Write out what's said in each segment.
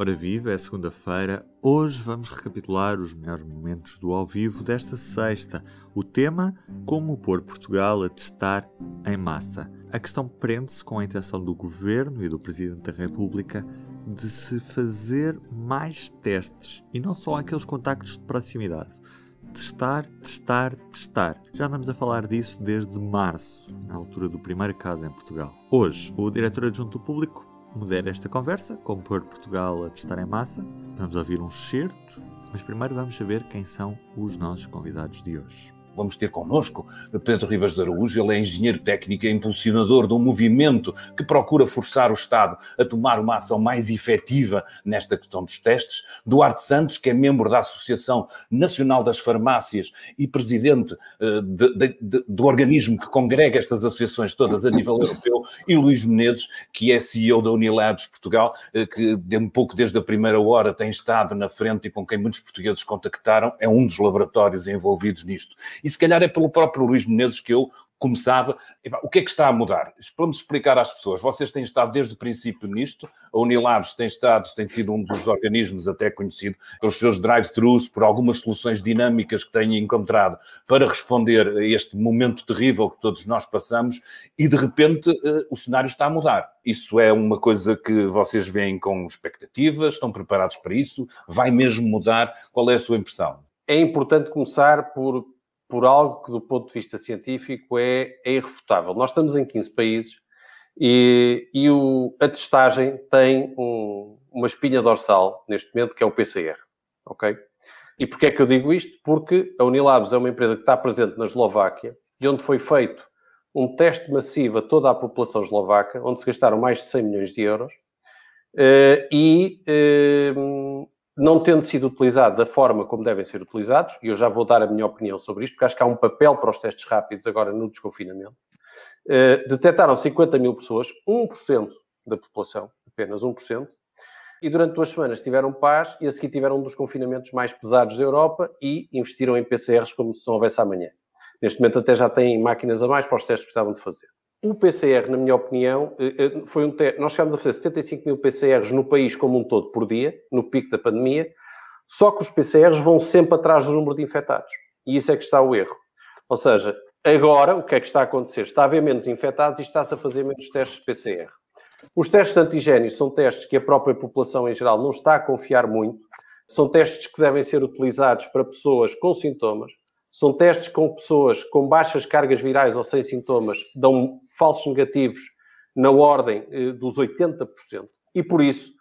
Ora viva, é segunda-feira. Hoje vamos recapitular os melhores momentos do ao vivo desta sexta. O tema: Como pôr Portugal a testar em massa. A questão prende-se com a intenção do Governo e do Presidente da República de se fazer mais testes e não só aqueles contactos de proximidade. Testar, testar, testar. Já andamos a falar disso desde março, na altura do primeiro caso em Portugal. Hoje, o diretor adjunto do público modera esta conversa, como pôr Portugal a testar em massa. Vamos ouvir um certo, mas primeiro vamos saber quem são os nossos convidados de hoje vamos ter connosco Pedro Ribas de Araújo, ele é engenheiro técnico e impulsionador de um movimento que procura forçar o Estado a tomar uma ação mais efetiva nesta questão dos testes. Duarte Santos, que é membro da Associação Nacional das Farmácias e presidente uh, de, de, de, do organismo que congrega estas associações todas a nível europeu, e Luís Menezes, que é CEO da Unilabs Portugal, uh, que um pouco desde a primeira hora tem estado na frente e com quem muitos portugueses contactaram, é um dos laboratórios envolvidos nisto. E se calhar é pelo próprio Luís Menezes que eu começava. O que é que está a mudar? Vamos explicar às pessoas. Vocês têm estado desde o princípio nisto. A Unilabs tem estado, tem sido um dos organismos até conhecido pelos seus drive-thrus, por algumas soluções dinâmicas que têm encontrado para responder a este momento terrível que todos nós passamos e de repente eh, o cenário está a mudar. Isso é uma coisa que vocês veem com expectativas, estão preparados para isso? Vai mesmo mudar? Qual é a sua impressão? É importante começar por por algo que, do ponto de vista científico, é, é irrefutável. Nós estamos em 15 países e, e o, a testagem tem um, uma espinha dorsal, neste momento, que é o PCR. Ok? E porquê é que eu digo isto? Porque a Unilabs é uma empresa que está presente na Eslováquia e onde foi feito um teste massivo a toda a população eslovaca, onde se gastaram mais de 100 milhões de euros, uh, e uh, não tendo sido utilizado da forma como devem ser utilizados, e eu já vou dar a minha opinião sobre isto, porque acho que há um papel para os testes rápidos agora no desconfinamento, uh, detectaram 50 mil pessoas, 1% da população, apenas 1%, e durante duas semanas tiveram paz e a seguir tiveram um dos confinamentos mais pesados da Europa e investiram em PCRs como se não houvesse amanhã. Neste momento até já têm máquinas a mais para os testes que precisavam de fazer. O PCR, na minha opinião, eh, eh, foi um. Nós chegámos a fazer 75 mil PCRs no país como um todo por dia, no pico da pandemia, só que os PCRs vão sempre atrás do número de infectados. E isso é que está o erro. Ou seja, agora o que é que está a acontecer? Está a haver menos infectados e está-se a fazer menos testes de PCR. Os testes de antigénios são testes que a própria população em geral não está a confiar muito. São testes que devem ser utilizados para pessoas com sintomas. São testes com pessoas com baixas cargas virais ou sem sintomas, dão falsos negativos na ordem eh, dos 80%. E por isso,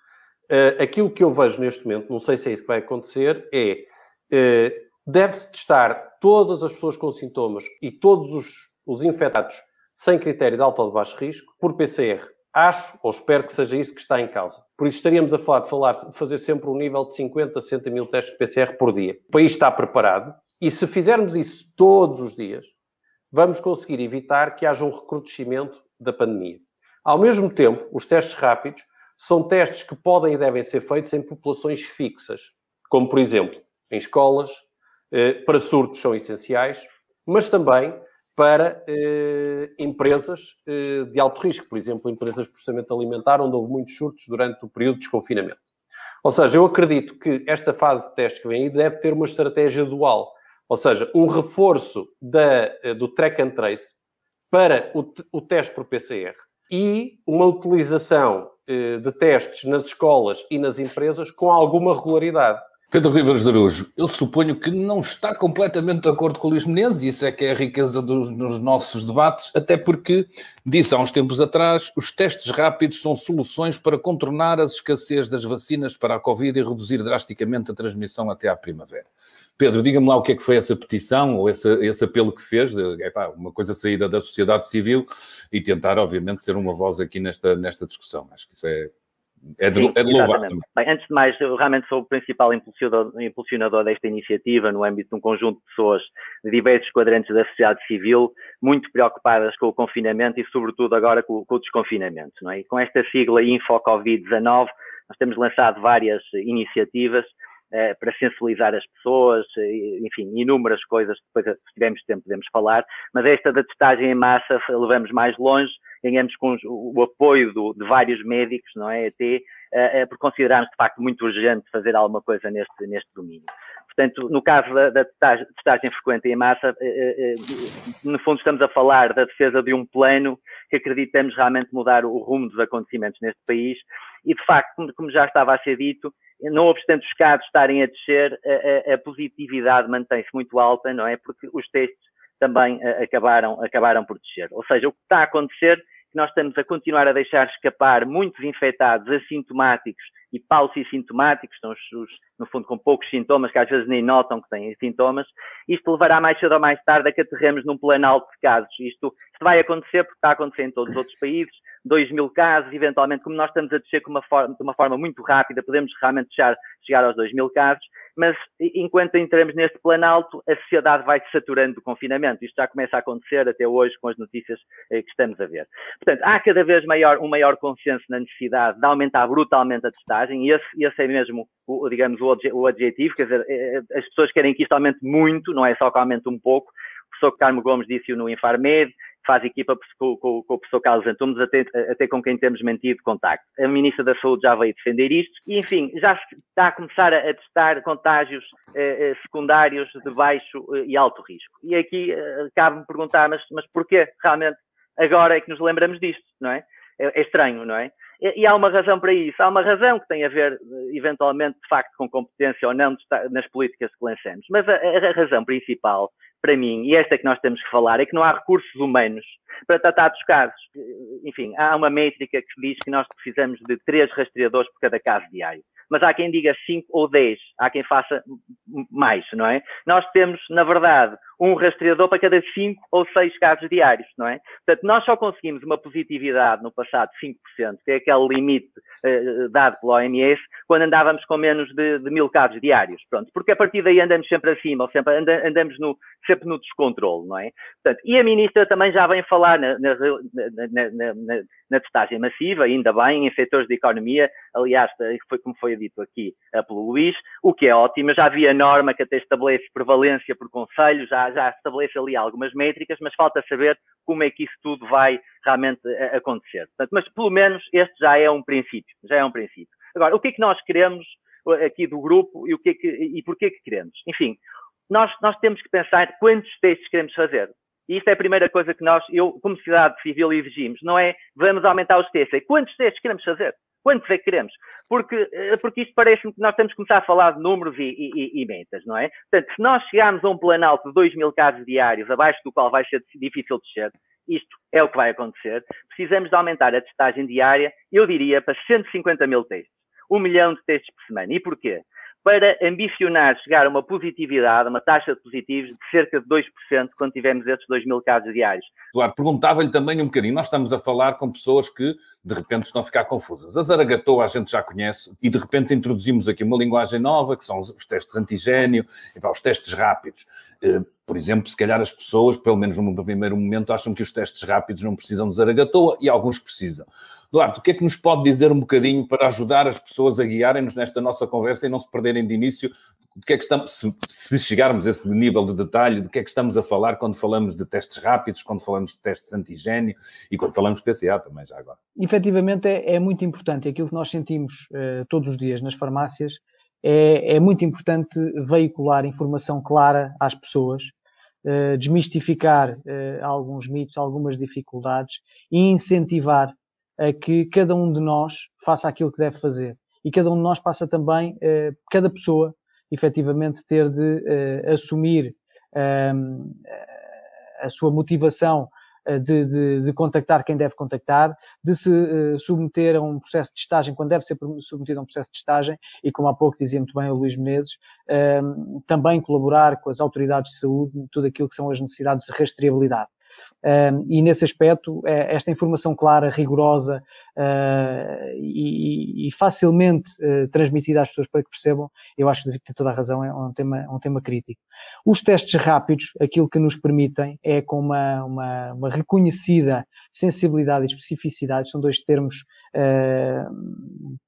eh, aquilo que eu vejo neste momento, não sei se é isso que vai acontecer, é eh, deve-se testar todas as pessoas com sintomas e todos os, os infectados sem critério de alto ou de baixo risco por PCR. Acho, ou espero que seja isso que está em causa. Por isso estaríamos a falar de, falar de fazer sempre um nível de 50 a 60 mil testes de PCR por dia. O país está preparado, e se fizermos isso todos os dias, vamos conseguir evitar que haja um recrudescimento da pandemia. Ao mesmo tempo, os testes rápidos são testes que podem e devem ser feitos em populações fixas, como por exemplo em escolas, eh, para surtos são essenciais, mas também para eh, empresas eh, de alto risco, por exemplo, empresas de processamento alimentar, onde houve muitos surtos durante o período de desconfinamento. Ou seja, eu acredito que esta fase de teste que vem aí deve ter uma estratégia dual. Ou seja, um reforço da, eh, do track and trace para o, o teste por PCR e uma utilização eh, de testes nas escolas e nas empresas com alguma regularidade. Pedro de Araújo, eu suponho que não está completamente de acordo com o Luís Menezes, e isso é que é a riqueza dos, dos, nossos debates, até porque disse há uns tempos atrás, os testes rápidos são soluções para contornar as escassez das vacinas para a Covid e reduzir drasticamente a transmissão até à primavera. Pedro, diga-me lá o que é que foi essa petição ou esse, esse apelo que fez, de, epá, uma coisa saída da sociedade civil e tentar, obviamente, ser uma voz aqui nesta, nesta discussão. Acho que isso é, é de, Sim, é de louvar. Bem, antes de mais, eu realmente sou o principal impulsionador, impulsionador, desta iniciativa no âmbito de um conjunto de pessoas de diversos quadrantes da sociedade civil, muito preocupadas com o confinamento e, sobretudo, agora com, com o desconfinamento. Não é? E com esta sigla InfoCovid-19, nós temos lançado várias iniciativas para sensibilizar as pessoas, eh, enfim, inúmeras coisas, depois se tivermos tempo podemos falar, mas esta da testagem em massa levamos mais longe, ganhamos com o apoio do, de vários médicos, não é, até por considerarmos de facto muito urgente fazer alguma coisa neste, neste domínio. Portanto, no caso da, da testagem frequente em massa, no fundo estamos a falar da defesa de um plano que acreditamos realmente mudar o rumo dos acontecimentos neste país e, de facto, como já estava a ser dito, não obstante os casos estarem a descer, a, a positividade mantém-se muito alta, não é? Porque os testes também acabaram, acabaram por descer. Ou seja, o que está a acontecer que nós estamos a continuar a deixar escapar muitos infectados assintomáticos e paucissintomáticos, estão os, os, no fundo com poucos sintomas, que às vezes nem notam que têm sintomas, isto levará mais cedo ou mais tarde a que aterremos num plano alto de casos. Isto, isto vai acontecer porque está a acontecer em todos os outros países, 2 mil casos, eventualmente, como nós estamos a descer uma forma, de uma forma muito rápida, podemos realmente chegar, aos 2 mil casos, mas enquanto entramos neste plano alto, a sociedade vai se saturando do confinamento. Isto já começa a acontecer até hoje com as notícias eh, que estamos a ver. Portanto, há cada vez maior, um maior consenso na necessidade de aumentar brutalmente a testagem, e esse, esse é mesmo, o, digamos, o adjetivo, quer dizer, eh, eh, as pessoas querem que isto aumente muito, não é só que aumente um pouco. O professor Carmo Gomes disse-o no Infarmed, faz equipa com, com, com o professor Carlos Antunes, até, até com quem temos mantido contacto. A Ministra da Saúde já veio defender isto e, enfim, já está a começar a, testar contágios eh, eh secundários de baixo eh, e alto risco. E aqui eh, cabe-me perguntar, mas, mas porquê realmente agora é que nos lembramos disto, não é? É, é estranho, não é? E, e há uma razão para isso. Há uma razão que tem a ver, eh, eventualmente, de facto, com competência ou não nas políticas que lançamos. Mas a, a razão principal para mim, e esta é que nós temos que falar, é que não há recursos humanos para tratar dos casos. Enfim, há uma métrica que diz que nós precisamos de três rastreadores por cada caso diário mas há quem diga 5 ou 10, há quem faça mais, não é? Nós temos, na verdade, um rastreador para cada 5 ou 6 casos diários, não é? Portanto, nós só conseguimos uma positividade no passado de 5%, que é aquele limite uh, dado pela OMS, quando andávamos com menos de, de mil casos diários, pronto, porque a partir daí andamos sempre acima, ou sempre andamos no, sempre no descontrole, não é? Portanto, e a ministra também já vem falar na, na, na, na, na testagem massiva, ainda bem, em setores de economia, aliás, foi como foi dito aqui uh, pelo Luís, o que é ótimo, já havia norma que até estabelece prevalência por conselho, já, já estabelece ali algumas métricas, mas falta saber como é que isso tudo vai realmente uh, acontecer. Portanto, mas pelo menos este já é um princípio, já é um princípio. Agora, o que é que nós queremos aqui do grupo e o que é que, e porquê que queremos? Enfim, nós, nós temos que pensar quantos testes queremos fazer. E isto é a primeira coisa que nós, eu, como sociedade civil, exigimos. Não é vamos aumentar os testes, é quantos testes queremos fazer. Quantos é que queremos? Porque, eh, porque isto parece-me que nós temos que começar a falar de números e, e, e, metas, não é? Portanto, se nós chegarmos a um planalto de 2 mil casos diários, abaixo do qual vai ser difícil descer, isto é o que vai acontecer, precisamos de aumentar a testagem diária, eu diria, para 150 mil testes. Um milhão de testes por semana. E porquê? para ambicionar chegar a uma positividade, uma taxa de positivos de cerca de 2% quando tivermos esses 2 mil casos diários. Eduardo, perguntava-lhe também um bocadinho, nós estamos a falar com pessoas que de repente estão a ficar confusas. A Zaragatoa a gente já conhece e de repente introduzimos aqui uma linguagem nova que são os testes antigênio e os testes rápidos. Eh, por exemplo, se calhar as pessoas, pelo menos no primeiro momento, acham que os testes rápidos não precisam de Zaragatoa e alguns precisam. Eduardo, o que é que nos pode dizer um bocadinho para ajudar as pessoas a guiarem-nos nesta nossa conversa e não se perderem de início? De que é que estamos, se, se, chegarmos a esse nível de detalhe, de que é que estamos a falar quando falamos de testes rápidos, quando falamos de testes antigênio e quando falamos de PCA também, já agora? Efetivamente é, é muito importante. Aquilo que nós sentimos uh, todos os dias nas farmácias é, é, muito importante veicular informação clara às pessoas, uh, desmistificar uh, alguns mitos, algumas dificuldades e incentivar a que cada um de nós faça aquilo que deve fazer. E cada um de nós passa também, eh, cada pessoa, efetivamente, ter de eh, assumir ehm, a sua motivação eh, de, de, de, contactar quem deve contactar, de se uh, submeter a um processo de testagem quando deve ser submetido a um processo de testagem e, como há pouco dizia muito bem o Luís Menezes, uh, também colaborar com as autoridades de saúde tudo aquilo que são as necessidades de rastreabilidade e nesse aspecto, é, esta informação clara, rigorosa uh, e, facilmente uh, transmitida às pessoas para que percebam, eu acho que tem toda a razão, é um tema, um tema crítico. Os testes rápidos, aquilo que nos permitem é com uma, uma, uma reconhecida sensibilidade e especificidade, são dois termos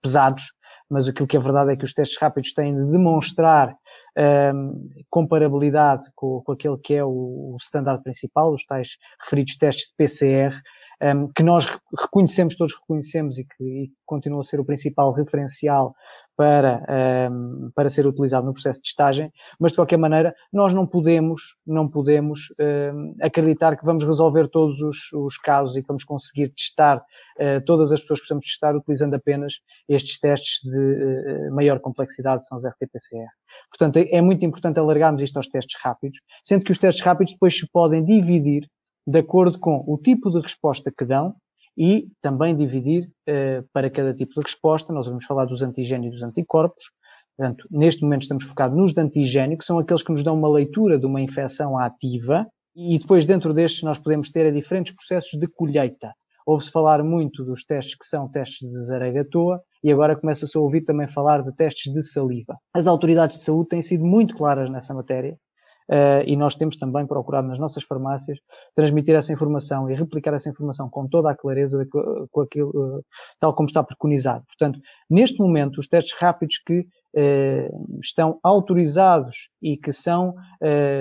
pesados, mas aquilo que é verdade é que os testes rápidos têm de demonstrar um, comparabilidade com, com aquele que é o, o standard principal, os tais referidos testes de PCR, um, que nós reconhecemos, todos reconhecemos e que, e continua a ser o principal referencial para, um, para ser utilizado no processo de testagem, mas de qualquer maneira nós não podemos, não podemos um, acreditar que vamos resolver todos os, os, casos e que vamos conseguir testar uh, todas as pessoas que precisamos testar utilizando apenas estes testes de uh, maior complexidade, são os RT-PCR. Portanto, é muito importante alargarmos isto aos testes rápidos, sendo que os testes rápidos depois se podem dividir de acordo com o tipo de resposta que dão e também dividir uh, para cada tipo de resposta. Nós vamos falar dos antigénios e dos anticorpos. Portanto, neste momento estamos focados nos de antigênio, que são aqueles que nos dão uma leitura de uma infecção ativa, e depois dentro destes nós podemos ter diferentes processos de colheita. Ouve-se falar muito dos testes que são testes de Zaragatoa e agora começa-se a ouvir também falar de testes de saliva. As autoridades de saúde têm sido muito claras nessa matéria Uh, e nós temos também procurado nas nossas farmácias transmitir essa informação e replicar essa informação com toda a clareza, de, com aquilo, uh, tal como está preconizado. Portanto, neste momento, os testes rápidos que uh, estão autorizados e que são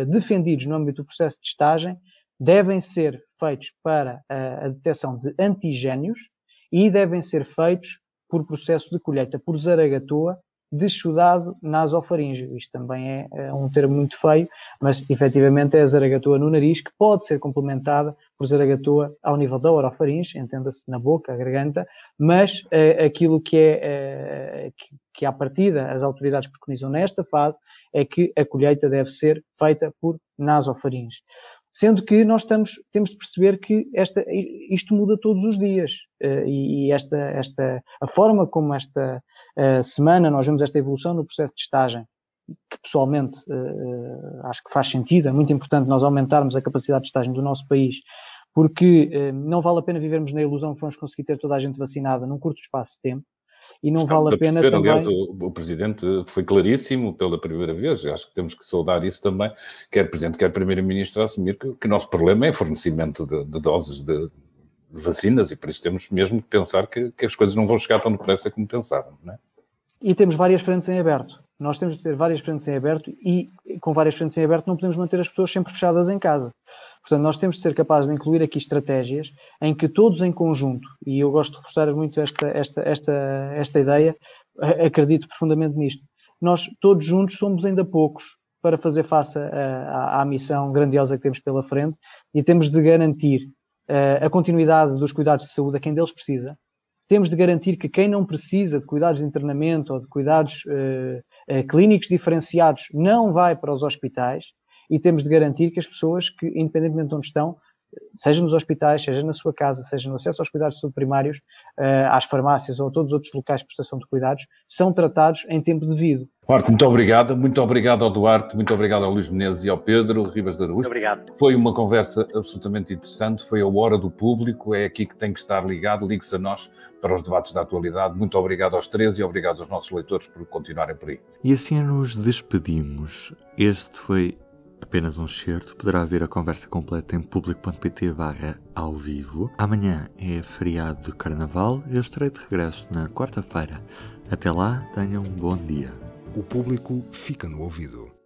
defendidos no âmbito do processo de testagem devem ser feitos para a detecção de antigénios e devem ser feitos por processo de colheita por zaragatoa deschudado nasofaríngeo. Isto também é, é, um termo muito feio, mas efetivamente é a zaragatoa no nariz que pode ser complementada por zaragatoa ao nível da orofaringe, entenda-se na boca, a garganta, mas é, aquilo que é, é que, que à partida as autoridades preconizam nesta fase é que a colheita deve ser feita por nasofaringe. Sendo que nós estamos, temos de perceber que esta, isto muda todos os dias. Eh, e esta, esta, a forma como esta uh, semana nós vemos esta evolução no processo de estagem, que pessoalmente uh, acho que faz sentido, é muito importante nós aumentarmos a capacidade de estagem do nosso país, porque não vale a pena vivermos na ilusão que vamos conseguir ter toda a gente vacinada num curto espaço de tempo e não Estamos vale a pena perceber, também... Aliás, o, o, Presidente foi claríssimo pela primeira vez, acho que temos que saudar isso também, quer Presidente, quer Primeiro-Ministro, a assumir que, que, o nosso problema é fornecimento de, de doses de, vacinas e por isso temos mesmo que pensar que, que, as coisas não vão chegar tão depressa como pensavam, não é? E temos várias frentes em aberto. Nós temos de ter várias frentes em aberto e com várias frentes em aberto não podemos manter as pessoas sempre fechadas em casa. Portanto, nós temos de ser capazes de incluir aqui estratégias em que todos em conjunto, e eu gosto de reforçar muito esta, esta, esta, esta ideia, acredito profundamente nisto, nós todos juntos somos ainda poucos para fazer face à, à missão grandiosa que temos pela frente e temos de garantir uh, a continuidade dos cuidados de saúde a quem deles precisa, temos de garantir que quem não precisa de cuidados de internamento ou de cuidados uh, uh, clínicos diferenciados não vai para os hospitais e temos de garantir que as pessoas que, independentemente de onde estão, seja nos hospitais, seja na sua casa, seja no acesso aos cuidados subprimários, uh, às farmácias ou a todos os outros locais de prestação de cuidados, são tratados em tempo devido. Duarte, muito obrigado. Muito obrigado ao Duarte, muito obrigado ao Luís Menezes e ao Pedro Ribas da Araújo. Obrigado. Foi uma conversa absolutamente interessante, foi a hora do público, é aqui que tem que estar ligado, ligue-se a nós para os debates da atualidade. Muito obrigado aos três e obrigado aos nossos leitores por continuarem por aí. E assim nos despedimos. Este foi apenas um excerto. Poderá ver a conversa completa em público.pt barra ao vivo. Amanhã é feriado de Carnaval. Eu estarei de regresso na quarta-feira. Até lá, tenham um bom dia. O público fica no ouvido.